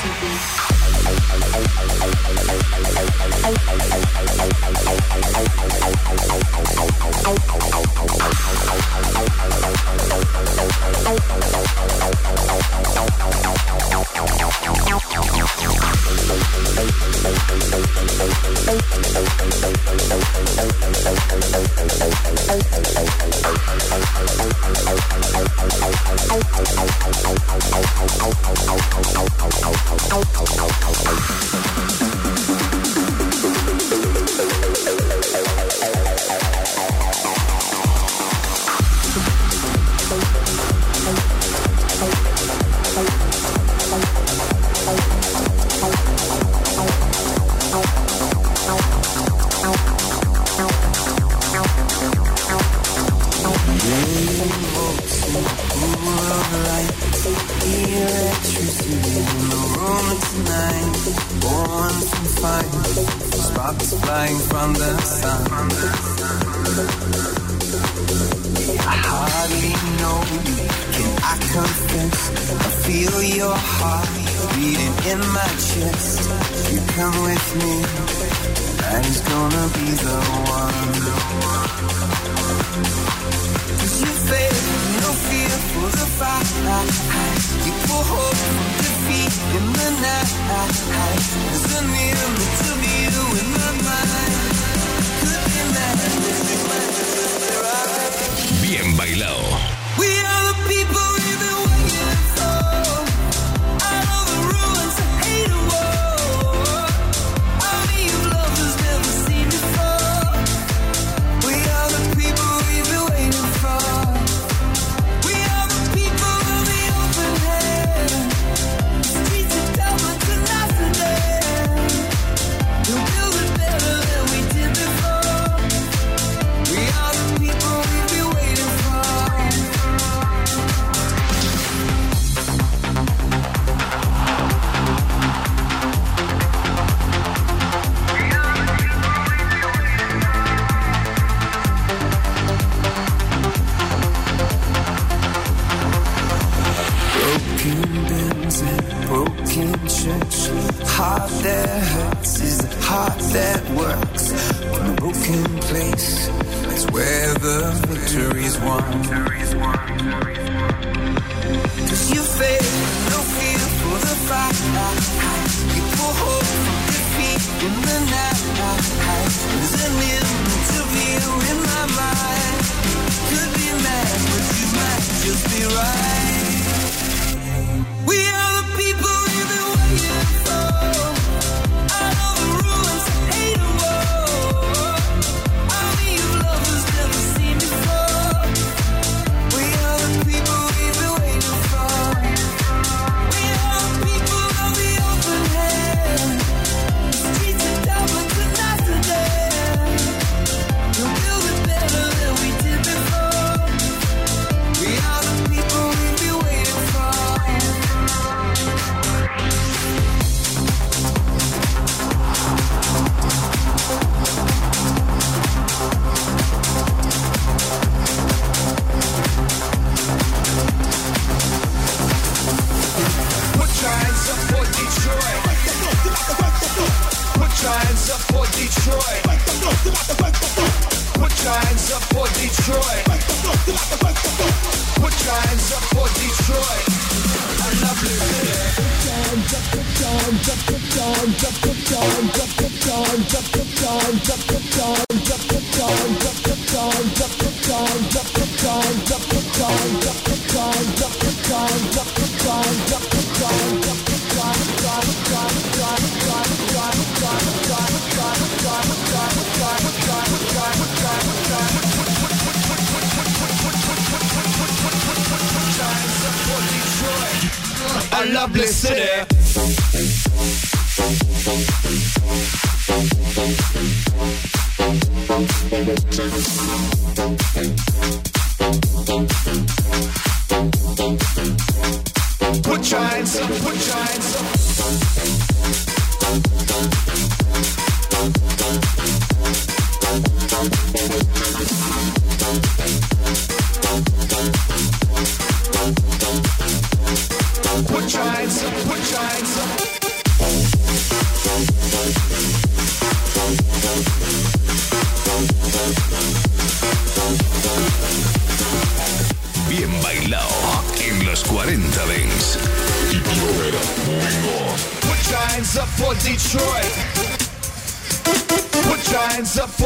When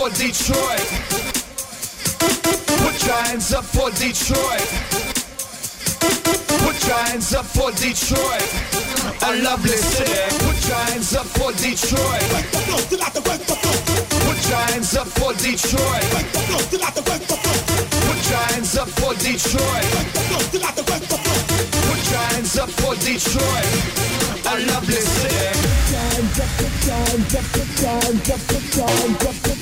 for Detroit. Put your hands up for Detroit. Put your hands up for Detroit. A lovely city. Put your hands up for Detroit. Put your hands up for Detroit. Put your hands up for Detroit. Put your hands up for Detroit. A lovely city. Put your hands up. Put your hands up. Put your hands up. Put your hands up.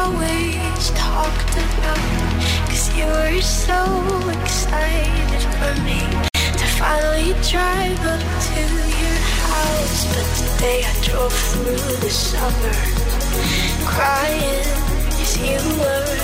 always talked about. Cause you were so excited for me to finally drive up to your house. But today I drove through the summer crying cause you were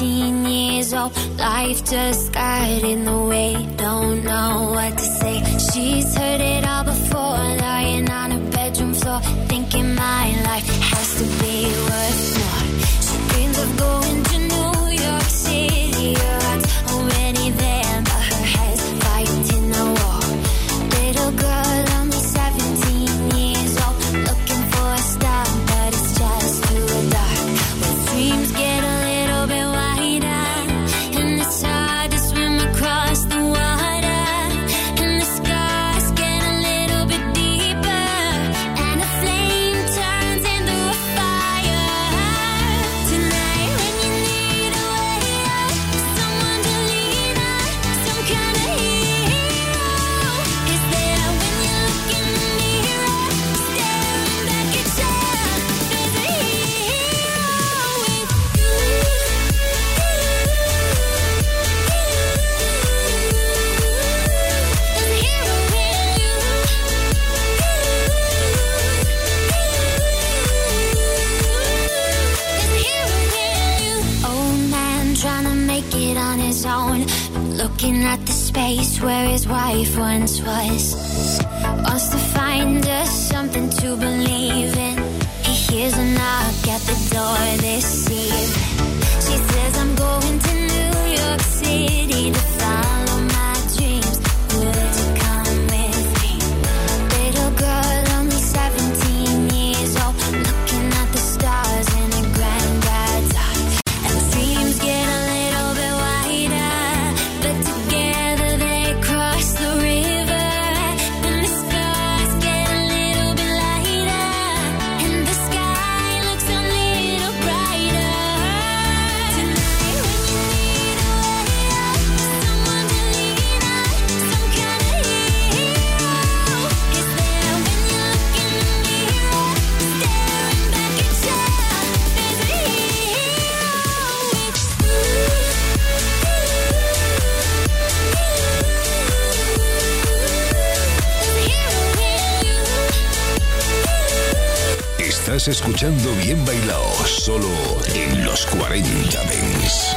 19 years old. Life just got in the way. Don't know what to say. She's heard it all before, lying on her bedroom floor, thinking my Looking at the space where his wife once was. Wants to find us something to believe in. He hears a knock at the door this evening. Escuchando Bien Bailado, solo en los 40 Dents.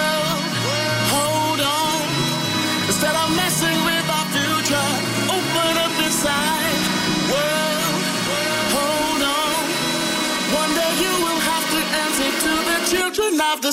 Of the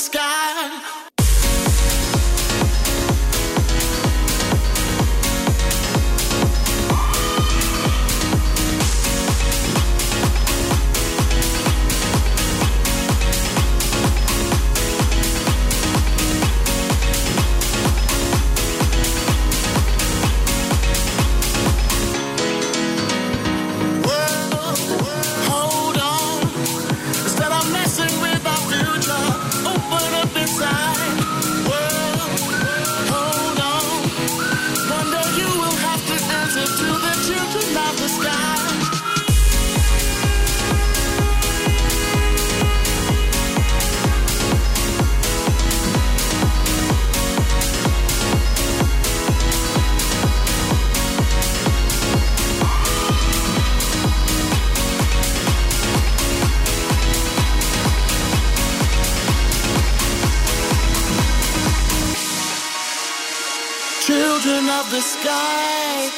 of the sky.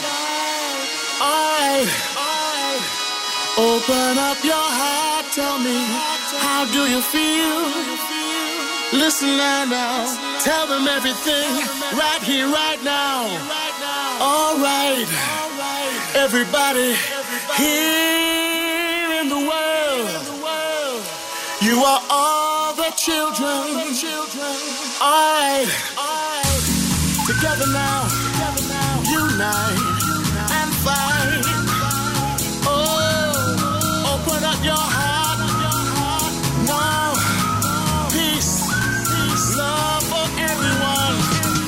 Alright. Open up your heart. Tell me, how do you feel? Listen now. Tell them everything right here, right now. Alright. Everybody here in the world. You are all the children. Alright. Together now, unite and fight. Oh, open up your heart. Now, peace, love for everyone.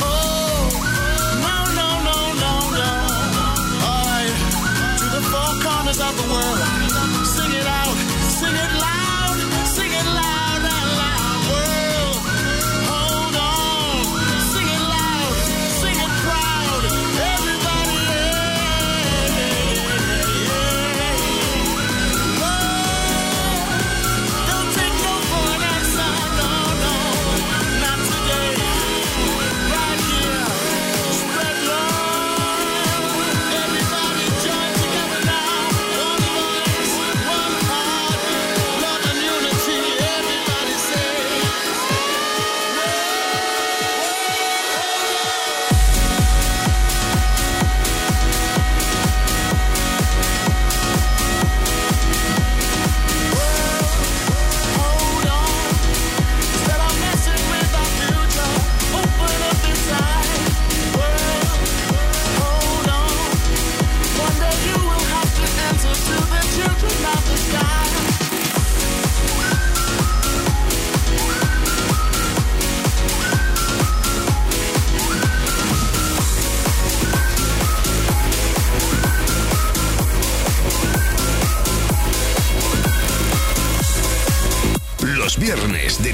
Oh, no, no, no, no, no. Right, to the four corners of the world.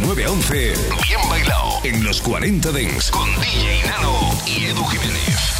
9 a 11, Bien Bailado, en los 40 Dents, con DJ Nano y Edu Jiménez.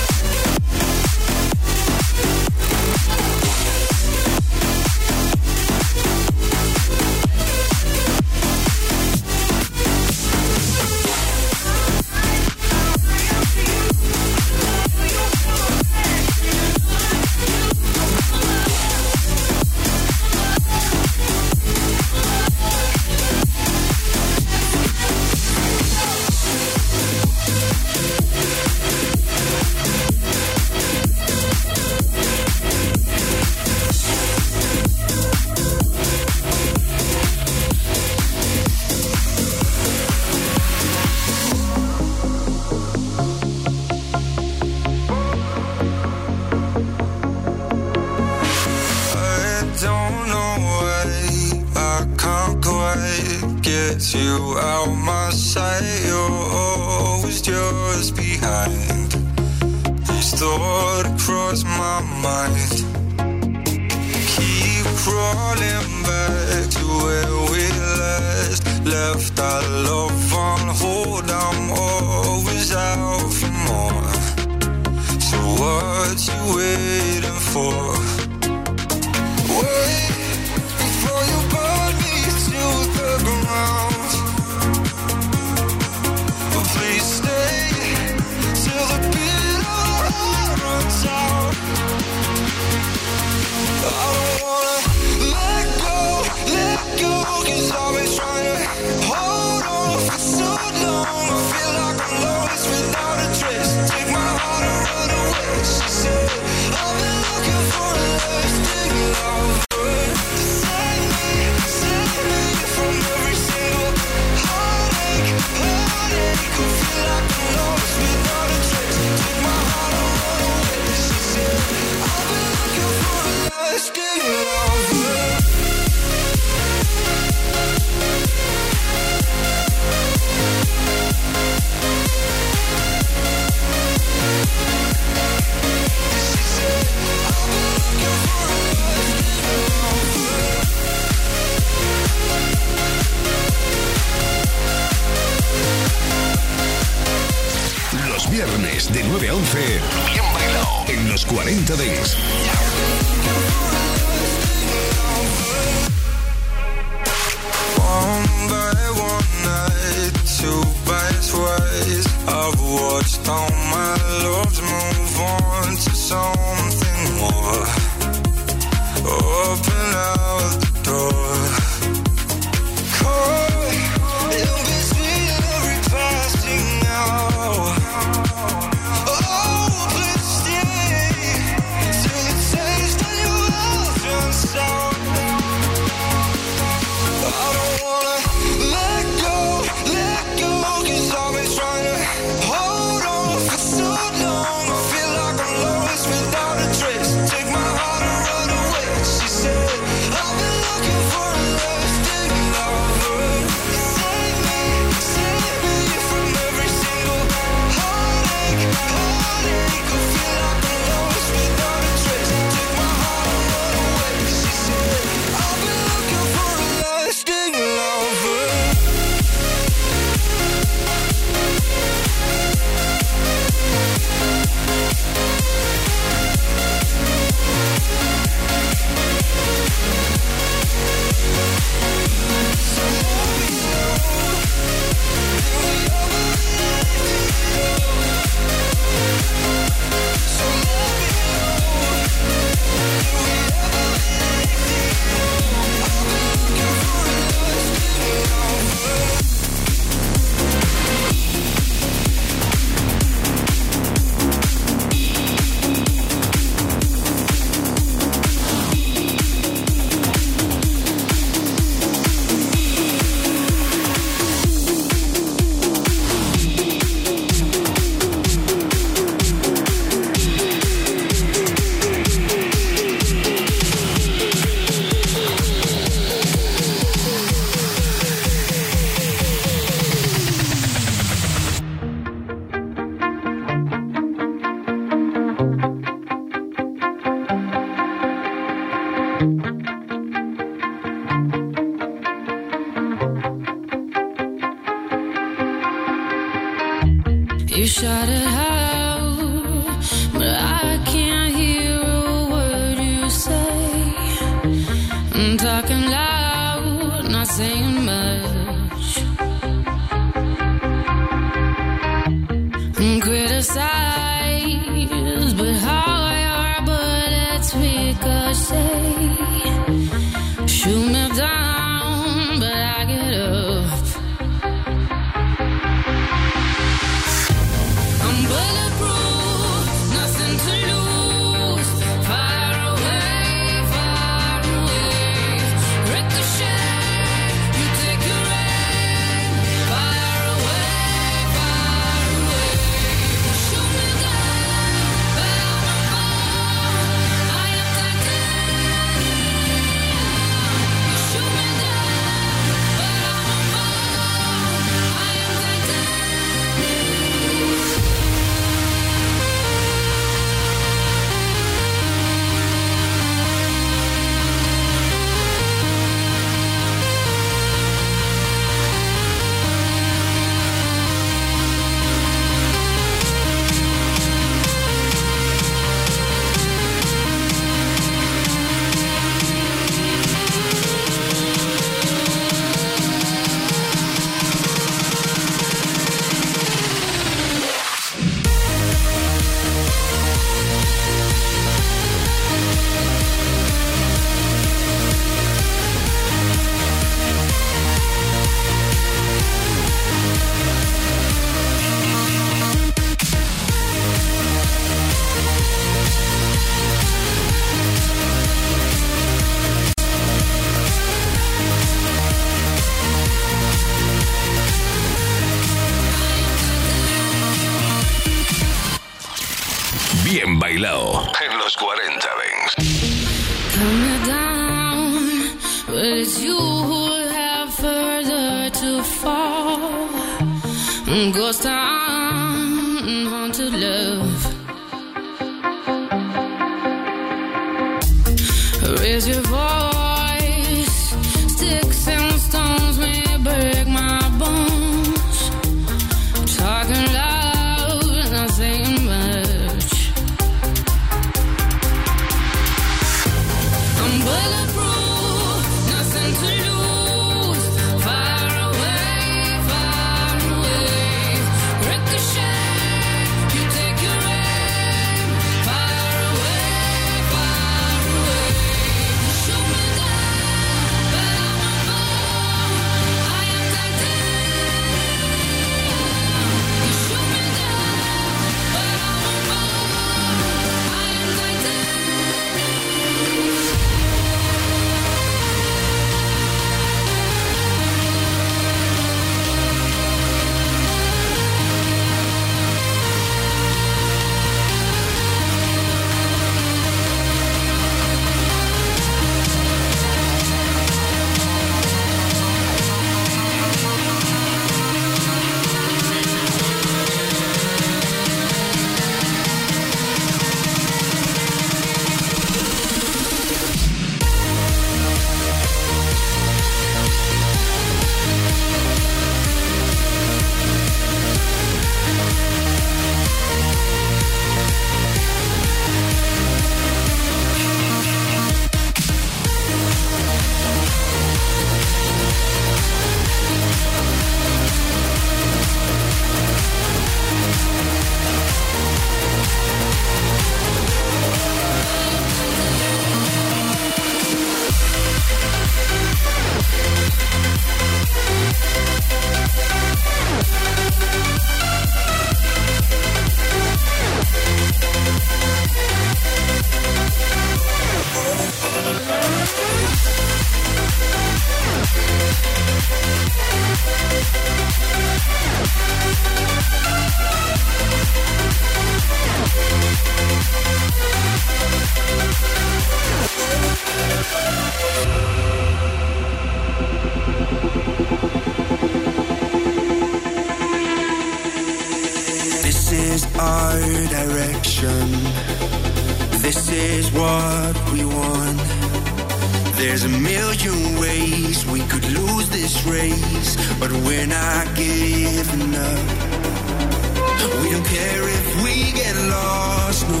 care if we get lost, no.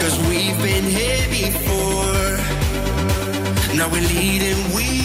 Cause we've been here before. Now we're leading, we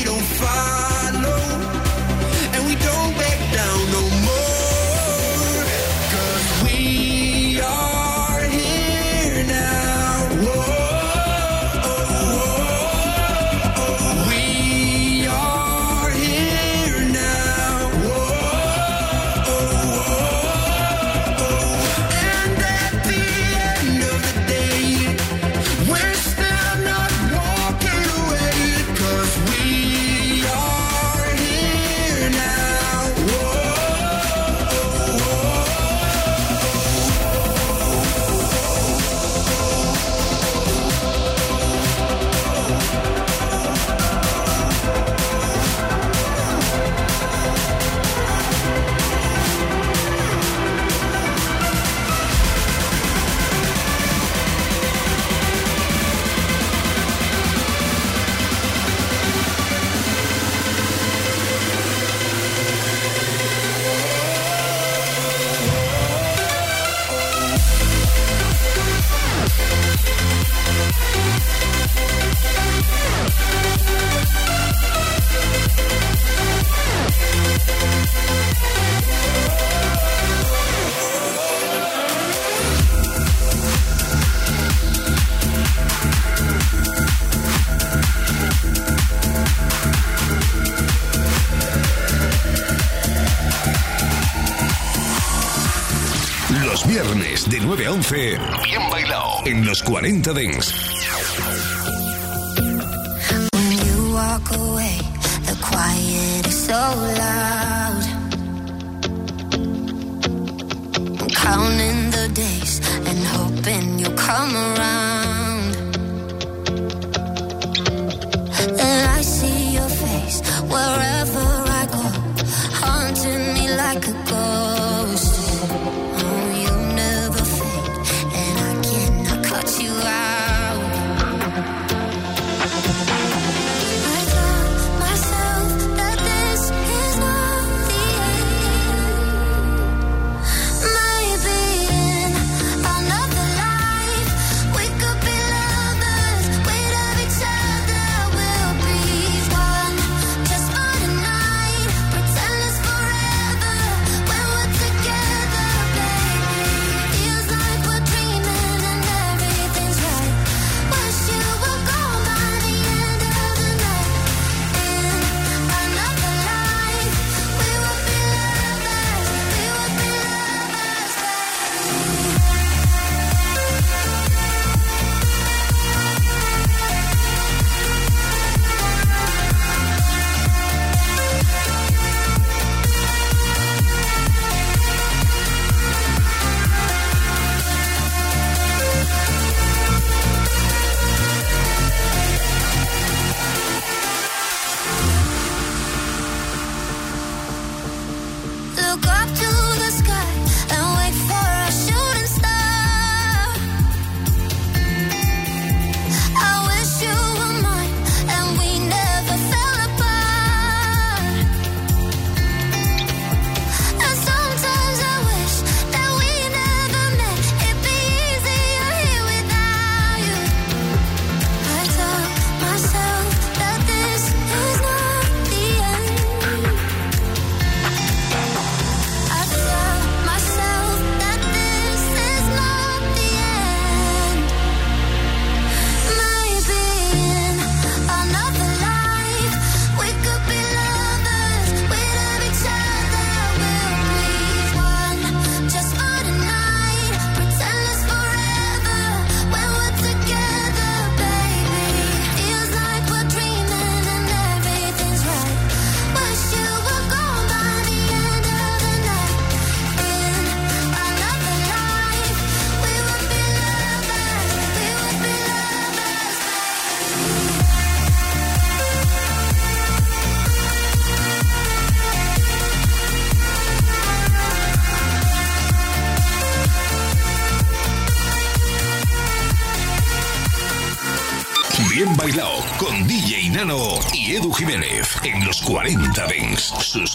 los 40 Dents.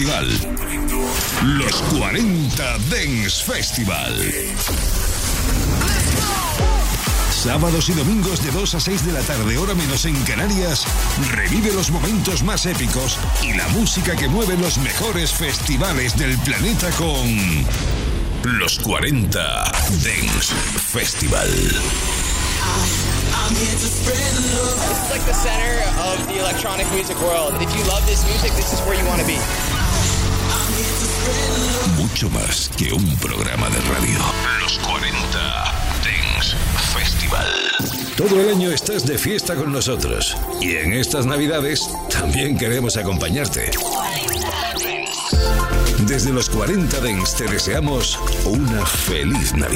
Festival. Los 40 Dance Festival. Sábados y domingos de 2 a 6 de la tarde, hora menos en Canarias, revive los momentos más épicos y la música que mueve los mejores festivales del planeta con los 40 Dance Festival. Is like the center of the electronic music world. If you love this music, this is where you want to be. Mucho más que un programa de radio. Los 40 Dance Festival. Todo el año estás de fiesta con nosotros. Y en estas navidades también queremos acompañarte. Desde los 40 Dance te deseamos una feliz Navidad.